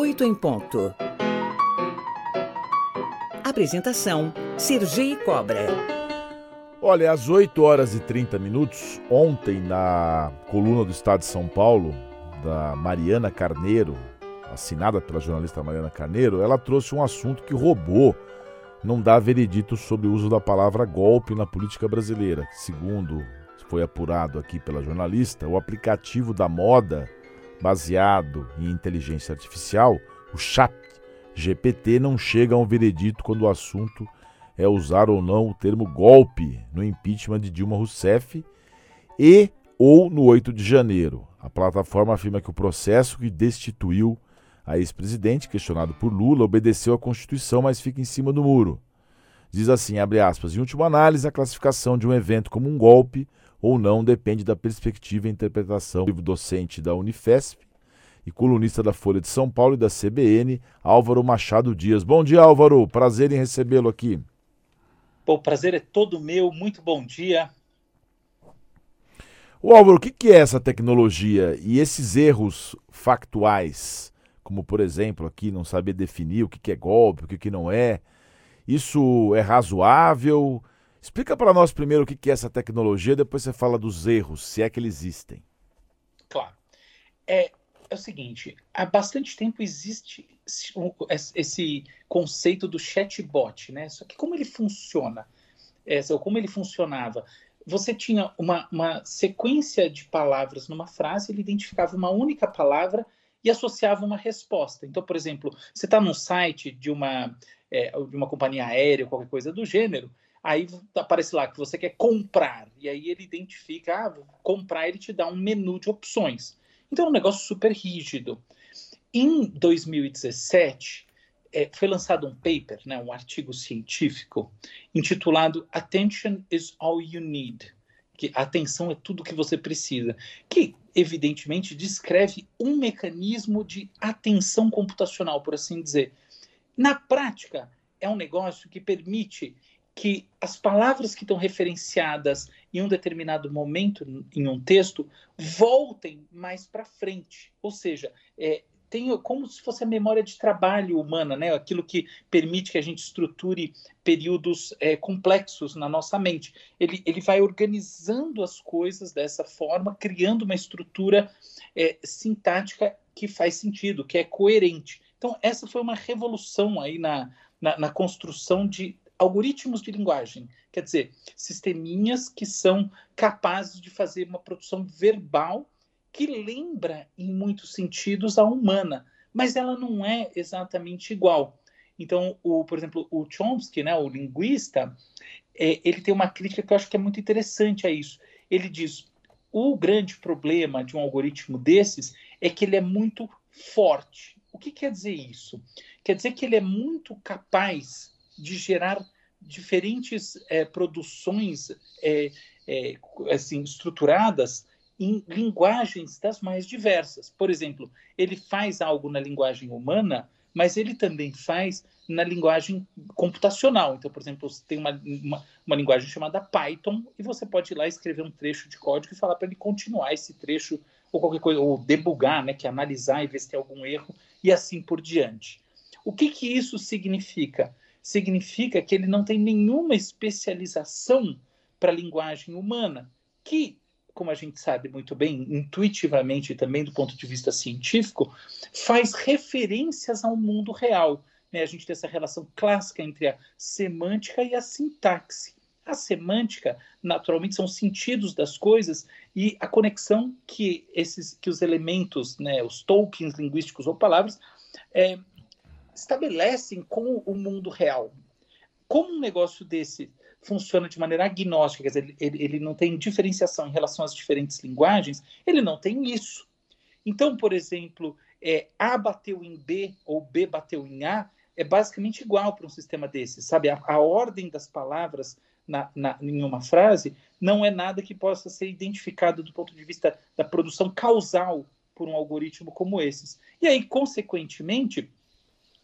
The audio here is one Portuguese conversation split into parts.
8 em ponto. Apresentação: Sergi Cobra. Olha, às 8 horas e 30 minutos, ontem, na coluna do Estado de São Paulo, da Mariana Carneiro, assinada pela jornalista Mariana Carneiro, ela trouxe um assunto que roubou não dá veredito sobre o uso da palavra golpe na política brasileira. Segundo foi apurado aqui pela jornalista, o aplicativo da moda baseado em inteligência artificial, o Chat GPT, não chega a um veredito quando o assunto é usar ou não o termo golpe no impeachment de Dilma Rousseff e ou no 8 de janeiro. A plataforma afirma que o processo que destituiu a ex-presidente, questionado por Lula, obedeceu à Constituição, mas fica em cima do muro. Diz assim, abre aspas, em última análise, a classificação de um evento como um golpe ou não depende da perspectiva e interpretação do docente da Unifesp e colunista da Folha de São Paulo e da CBN, Álvaro Machado Dias. Bom dia, Álvaro. Prazer em recebê-lo aqui. o prazer é todo meu. Muito bom dia. O Álvaro, o que é essa tecnologia e esses erros factuais, como por exemplo aqui não saber definir o que é golpe, o que não é, isso é razoável? Explica para nós primeiro o que é essa tecnologia, depois você fala dos erros, se é que eles existem. Claro. É, é o seguinte, há bastante tempo existe esse conceito do chatbot, né? Só que como ele funciona, é, ou como ele funcionava, você tinha uma, uma sequência de palavras numa frase, ele identificava uma única palavra associava uma resposta. Então, por exemplo, você está num site de uma, é, de uma companhia aérea qualquer coisa do gênero, Aí aparece lá que você quer comprar, e aí ele identifica, ah, comprar, ele te dá um menu de opções. Então é um negócio super rígido. Em 2017, é, foi lançado um paper, né, um artigo científico, intitulado Attention is All You Need, que atenção é tudo que você precisa, que evidentemente descreve um mecanismo de atenção computacional, por assim dizer. Na prática, é um negócio que permite que as palavras que estão referenciadas em um determinado momento em um texto voltem mais para frente, ou seja, é, tem como se fosse a memória de trabalho humana, né? Aquilo que permite que a gente estruture períodos é, complexos na nossa mente. Ele, ele vai organizando as coisas dessa forma, criando uma estrutura é, sintática que faz sentido, que é coerente. Então, essa foi uma revolução aí na, na, na construção de algoritmos de linguagem, quer dizer, sisteminhas que são capazes de fazer uma produção verbal que lembra, em muitos sentidos, a humana, mas ela não é exatamente igual. Então, o, por exemplo, o Chomsky, né, o linguista, é, ele tem uma crítica que eu acho que é muito interessante a isso. Ele diz: o grande problema de um algoritmo desses é que ele é muito forte. O que quer dizer isso? Quer dizer que ele é muito capaz de gerar diferentes é, produções é, é, assim, estruturadas em linguagens das mais diversas. Por exemplo, ele faz algo na linguagem humana, mas ele também faz na linguagem computacional. Então, por exemplo, você tem uma, uma, uma linguagem chamada Python e você pode ir lá escrever um trecho de código e falar para ele continuar esse trecho ou qualquer coisa, ou debugar, né, que é analisar e ver se tem algum erro e assim por diante. O que, que isso significa? significa que ele não tem nenhuma especialização para a linguagem humana, que, como a gente sabe muito bem, intuitivamente também do ponto de vista científico, faz referências ao mundo real. Né? A gente tem essa relação clássica entre a semântica e a sintaxe. A semântica, naturalmente, são sentidos das coisas e a conexão que esses, que os elementos, né, os tokens linguísticos ou palavras, é, estabelecem com o mundo real. Como um negócio desse funciona de maneira agnóstica, quer dizer, ele, ele não tem diferenciação em relação às diferentes linguagens, ele não tem isso. Então, por exemplo, é, A bateu em B ou B bateu em A é basicamente igual para um sistema desse, sabe? A, a ordem das palavras na, na, em uma frase não é nada que possa ser identificado do ponto de vista da produção causal por um algoritmo como esses. E aí, consequentemente,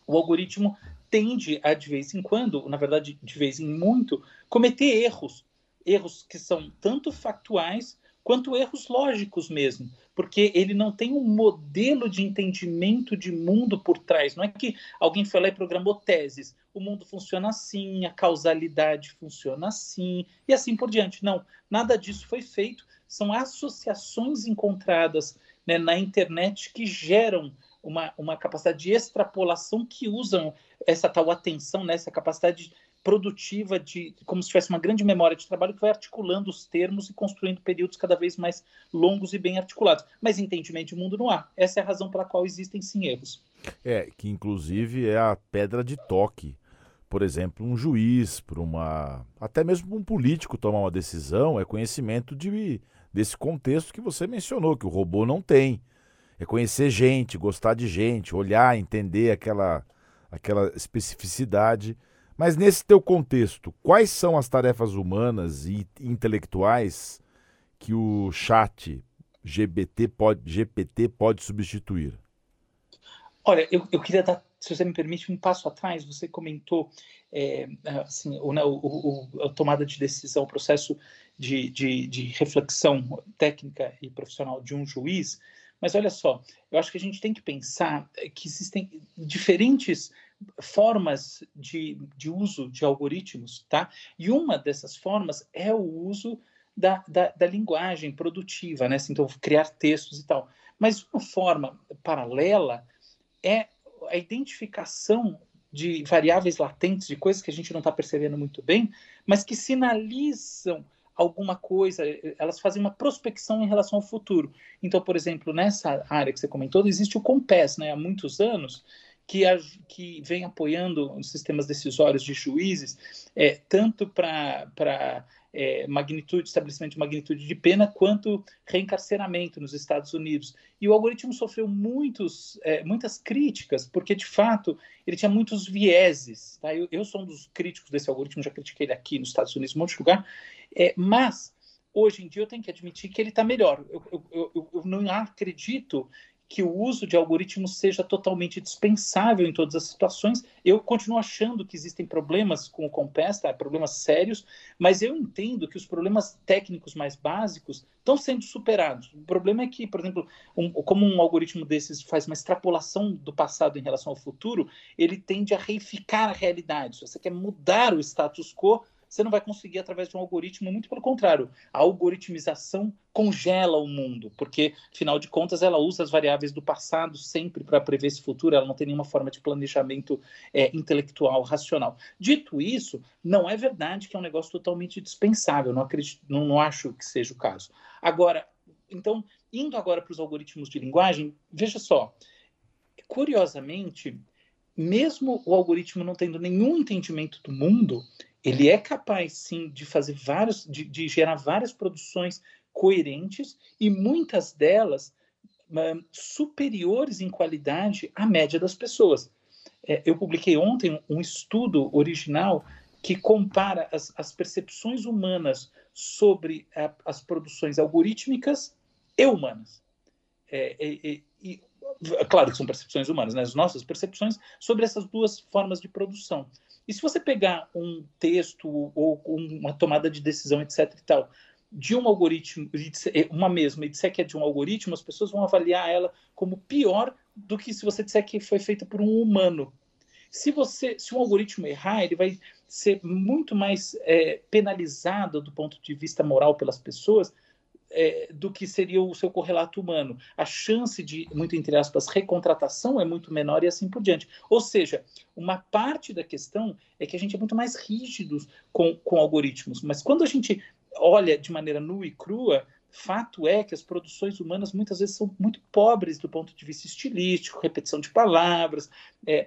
o algoritmo tende a, de vez em quando, na verdade, de vez em muito, cometer erros. Erros que são tanto factuais quanto erros lógicos mesmo, porque ele não tem um modelo de entendimento de mundo por trás. Não é que alguém foi lá e programou teses. O mundo funciona assim, a causalidade funciona assim, e assim por diante. Não, nada disso foi feito. São associações encontradas né, na internet que geram uma, uma capacidade de extrapolação que usam essa tal atenção, né, essa capacidade produtiva de como se tivesse uma grande memória de trabalho que vai articulando os termos e construindo períodos cada vez mais longos e bem articulados. Mas entendimento de mundo não há. Essa é a razão pela qual existem sim erros. É, que inclusive é a pedra de toque. Por exemplo, um juiz, para uma. até mesmo um político tomar uma decisão, é conhecimento de, desse contexto que você mencionou, que o robô não tem. É conhecer gente, gostar de gente, olhar, entender aquela, aquela especificidade. Mas nesse teu contexto, quais são as tarefas humanas e intelectuais que o chat GPT pode, GPT pode substituir? Olha, eu, eu queria dar, se você me permite, um passo atrás. Você comentou é, assim, né, o, o, a tomada de decisão, o processo de, de, de reflexão técnica e profissional de um juiz. Mas olha só, eu acho que a gente tem que pensar que existem diferentes formas de, de uso de algoritmos, tá? E uma dessas formas é o uso da, da, da linguagem produtiva, né? Assim, então, criar textos e tal. Mas uma forma paralela é a identificação de variáveis latentes, de coisas que a gente não está percebendo muito bem, mas que sinalizam alguma coisa, elas fazem uma prospecção em relação ao futuro. Então, por exemplo, nessa área que você comentou, existe o COMPES, né, há muitos anos, que, a, que vem apoiando os sistemas decisórios de juízes, é, tanto para é, magnitude, estabelecimento de magnitude de pena, quanto reencarceramento nos Estados Unidos. E o algoritmo sofreu muitos, é, muitas críticas, porque de fato ele tinha muitos vieses. Tá? Eu, eu, sou um dos críticos desse algoritmo, já critiquei ele aqui nos Estados Unidos, em um monte de lugar, é, mas hoje em dia eu tenho que admitir que ele está melhor. Eu, eu, eu, eu não acredito que o uso de algoritmos seja totalmente dispensável em todas as situações. Eu continuo achando que existem problemas com o Compass, tá? problemas sérios, mas eu entendo que os problemas técnicos mais básicos estão sendo superados. O problema é que, por exemplo, um, como um algoritmo desses faz uma extrapolação do passado em relação ao futuro, ele tende a reificar a realidade. Se você quer mudar o status quo, você não vai conseguir através de um algoritmo, muito pelo contrário. A algoritmização congela o mundo, porque, afinal de contas, ela usa as variáveis do passado sempre para prever esse futuro, ela não tem nenhuma forma de planejamento é, intelectual, racional. Dito isso, não é verdade que é um negócio totalmente dispensável, não, acredito, não, não acho que seja o caso. Agora, então, indo agora para os algoritmos de linguagem, veja só, curiosamente, mesmo o algoritmo não tendo nenhum entendimento do mundo, ele é capaz sim de fazer vários, de, de gerar várias produções coerentes e muitas delas um, superiores em qualidade à média das pessoas. É, eu publiquei ontem um estudo original que compara as, as percepções humanas sobre a, as produções algorítmicas e humanas. É, é, e, claro que são percepções humanas, né? as nossas percepções sobre essas duas formas de produção. E se você pegar um texto ou uma tomada de decisão, etc. e tal, de um algoritmo, uma mesma, e disser que é de um algoritmo, as pessoas vão avaliar ela como pior do que se você disser que foi feita por um humano. Se você, se um algoritmo errar, ele vai ser muito mais é, penalizado do ponto de vista moral pelas pessoas é, do que seria o seu correlato humano. A chance de, muito entre aspas, recontratação é muito menor e assim por diante. Ou seja, uma parte da questão é que a gente é muito mais rígido com, com algoritmos, mas quando a gente olha de maneira nua e crua, fato é que as produções humanas muitas vezes são muito pobres do ponto de vista estilístico, repetição de palavras, é,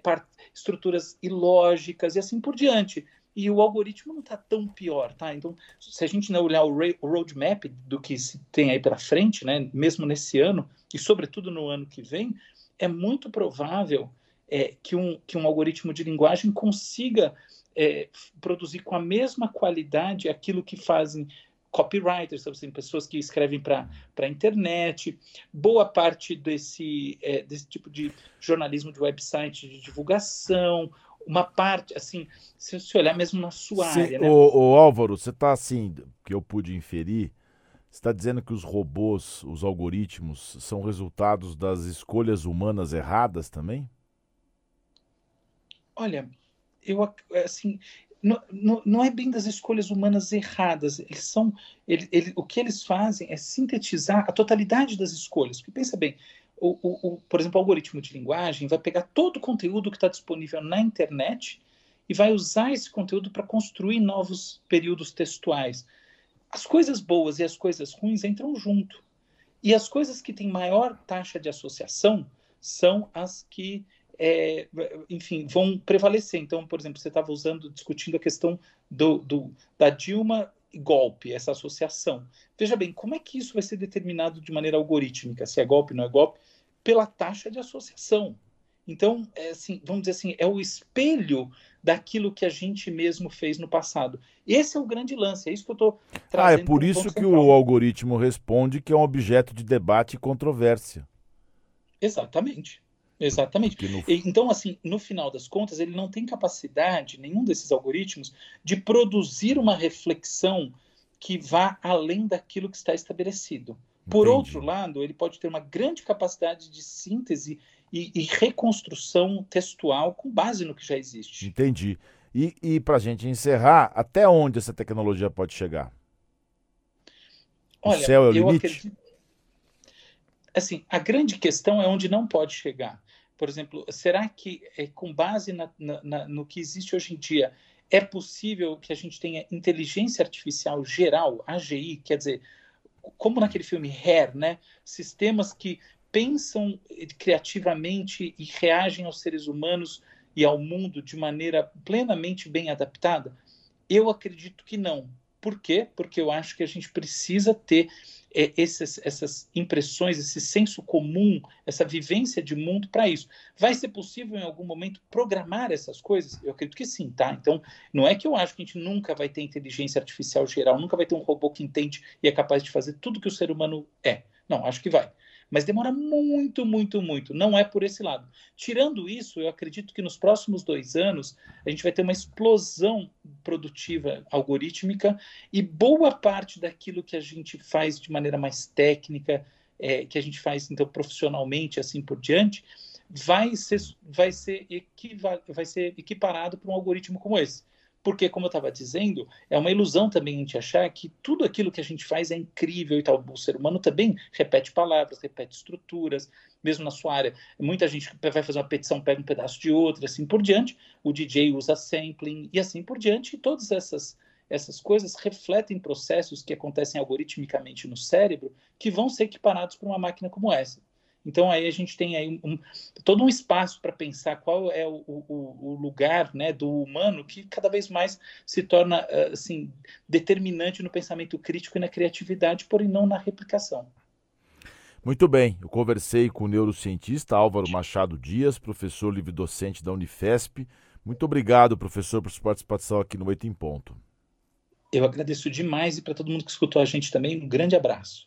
estruturas ilógicas e assim por diante e o algoritmo não está tão pior, tá? Então, se a gente não olhar o, roadmap do que se tem aí pela frente, né, mesmo nesse ano e sobretudo no ano que vem, é muito provável é, que, um, que um algoritmo de linguagem consiga é, produzir com a mesma qualidade aquilo que fazem copywriters, assim, pessoas que escrevem para a internet. Boa parte desse, é, desse tipo de jornalismo de website de divulgação, uma parte, assim, se você olhar mesmo na sua Sim, área. Né? O, o Álvaro, você está assim, que eu pude inferir, está dizendo que os robôs, os algoritmos, são resultados das escolhas humanas erradas também? Olha, eu assim, não, não, não, é bem das escolhas humanas erradas. Eles são, ele, ele, o que eles fazem é sintetizar a totalidade das escolhas. Porque pensa bem, o, o, o, por exemplo, o algoritmo de linguagem vai pegar todo o conteúdo que está disponível na internet e vai usar esse conteúdo para construir novos períodos textuais. As coisas boas e as coisas ruins entram junto. E as coisas que têm maior taxa de associação são as que é, enfim, vão prevalecer. Então, por exemplo, você estava usando, discutindo a questão do, do, da Dilma e golpe, essa associação. Veja bem, como é que isso vai ser determinado de maneira algorítmica, se é golpe não é golpe? Pela taxa de associação. Então, é assim, vamos dizer assim, é o espelho daquilo que a gente mesmo fez no passado. Esse é o grande lance, é isso que eu estou trazendo. Ah, é por isso que o algoritmo responde que é um objeto de debate e controvérsia. Exatamente. Exatamente. No... Então, assim, no final das contas, ele não tem capacidade, nenhum desses algoritmos, de produzir uma reflexão que vá além daquilo que está estabelecido. Por Entendi. outro lado, ele pode ter uma grande capacidade de síntese e, e reconstrução textual com base no que já existe. Entendi. E, e para a gente encerrar, até onde essa tecnologia pode chegar? Olha, o céu é o limite? Acredito... Assim, a grande questão é onde não pode chegar por exemplo, será que, é, com base na, na, no que existe hoje em dia, é possível que a gente tenha inteligência artificial geral, AGI, quer dizer, como naquele filme Hair, né? Sistemas que pensam criativamente e reagem aos seres humanos e ao mundo de maneira plenamente bem adaptada? Eu acredito que não. Por quê? Porque eu acho que a gente precisa ter é, esses, essas impressões, esse senso comum, essa vivência de mundo para isso. Vai ser possível em algum momento programar essas coisas? Eu acredito que sim, tá? Então, não é que eu acho que a gente nunca vai ter inteligência artificial geral, nunca vai ter um robô que entende e é capaz de fazer tudo que o ser humano é. Não, acho que vai mas demora muito, muito, muito. Não é por esse lado. Tirando isso, eu acredito que nos próximos dois anos a gente vai ter uma explosão produtiva algorítmica e boa parte daquilo que a gente faz de maneira mais técnica, é, que a gente faz então profissionalmente, assim por diante, vai ser, vai ser, equiva, vai ser equiparado para um algoritmo como esse. Porque, como eu estava dizendo, é uma ilusão também a gente achar que tudo aquilo que a gente faz é incrível e tal. O ser humano também repete palavras, repete estruturas, mesmo na sua área. Muita gente vai fazer uma petição, pega um pedaço de outra, assim por diante. O DJ usa sampling e assim por diante. E todas essas, essas coisas refletem processos que acontecem algoritmicamente no cérebro que vão ser equiparados para uma máquina como essa. Então aí a gente tem aí um, todo um espaço para pensar qual é o, o, o, lugar né, do humano que cada vez mais se torna assim determinante no pensamento crítico e na criatividade, porém não na replicação. Muito bem, eu conversei com o neurocientista Álvaro Machado Dias, professor livre-docente da Unifesp. Muito obrigado, professor, por sua participação aqui no Oito em Ponto. Eu agradeço demais e para todo mundo que escutou a gente também, um grande abraço.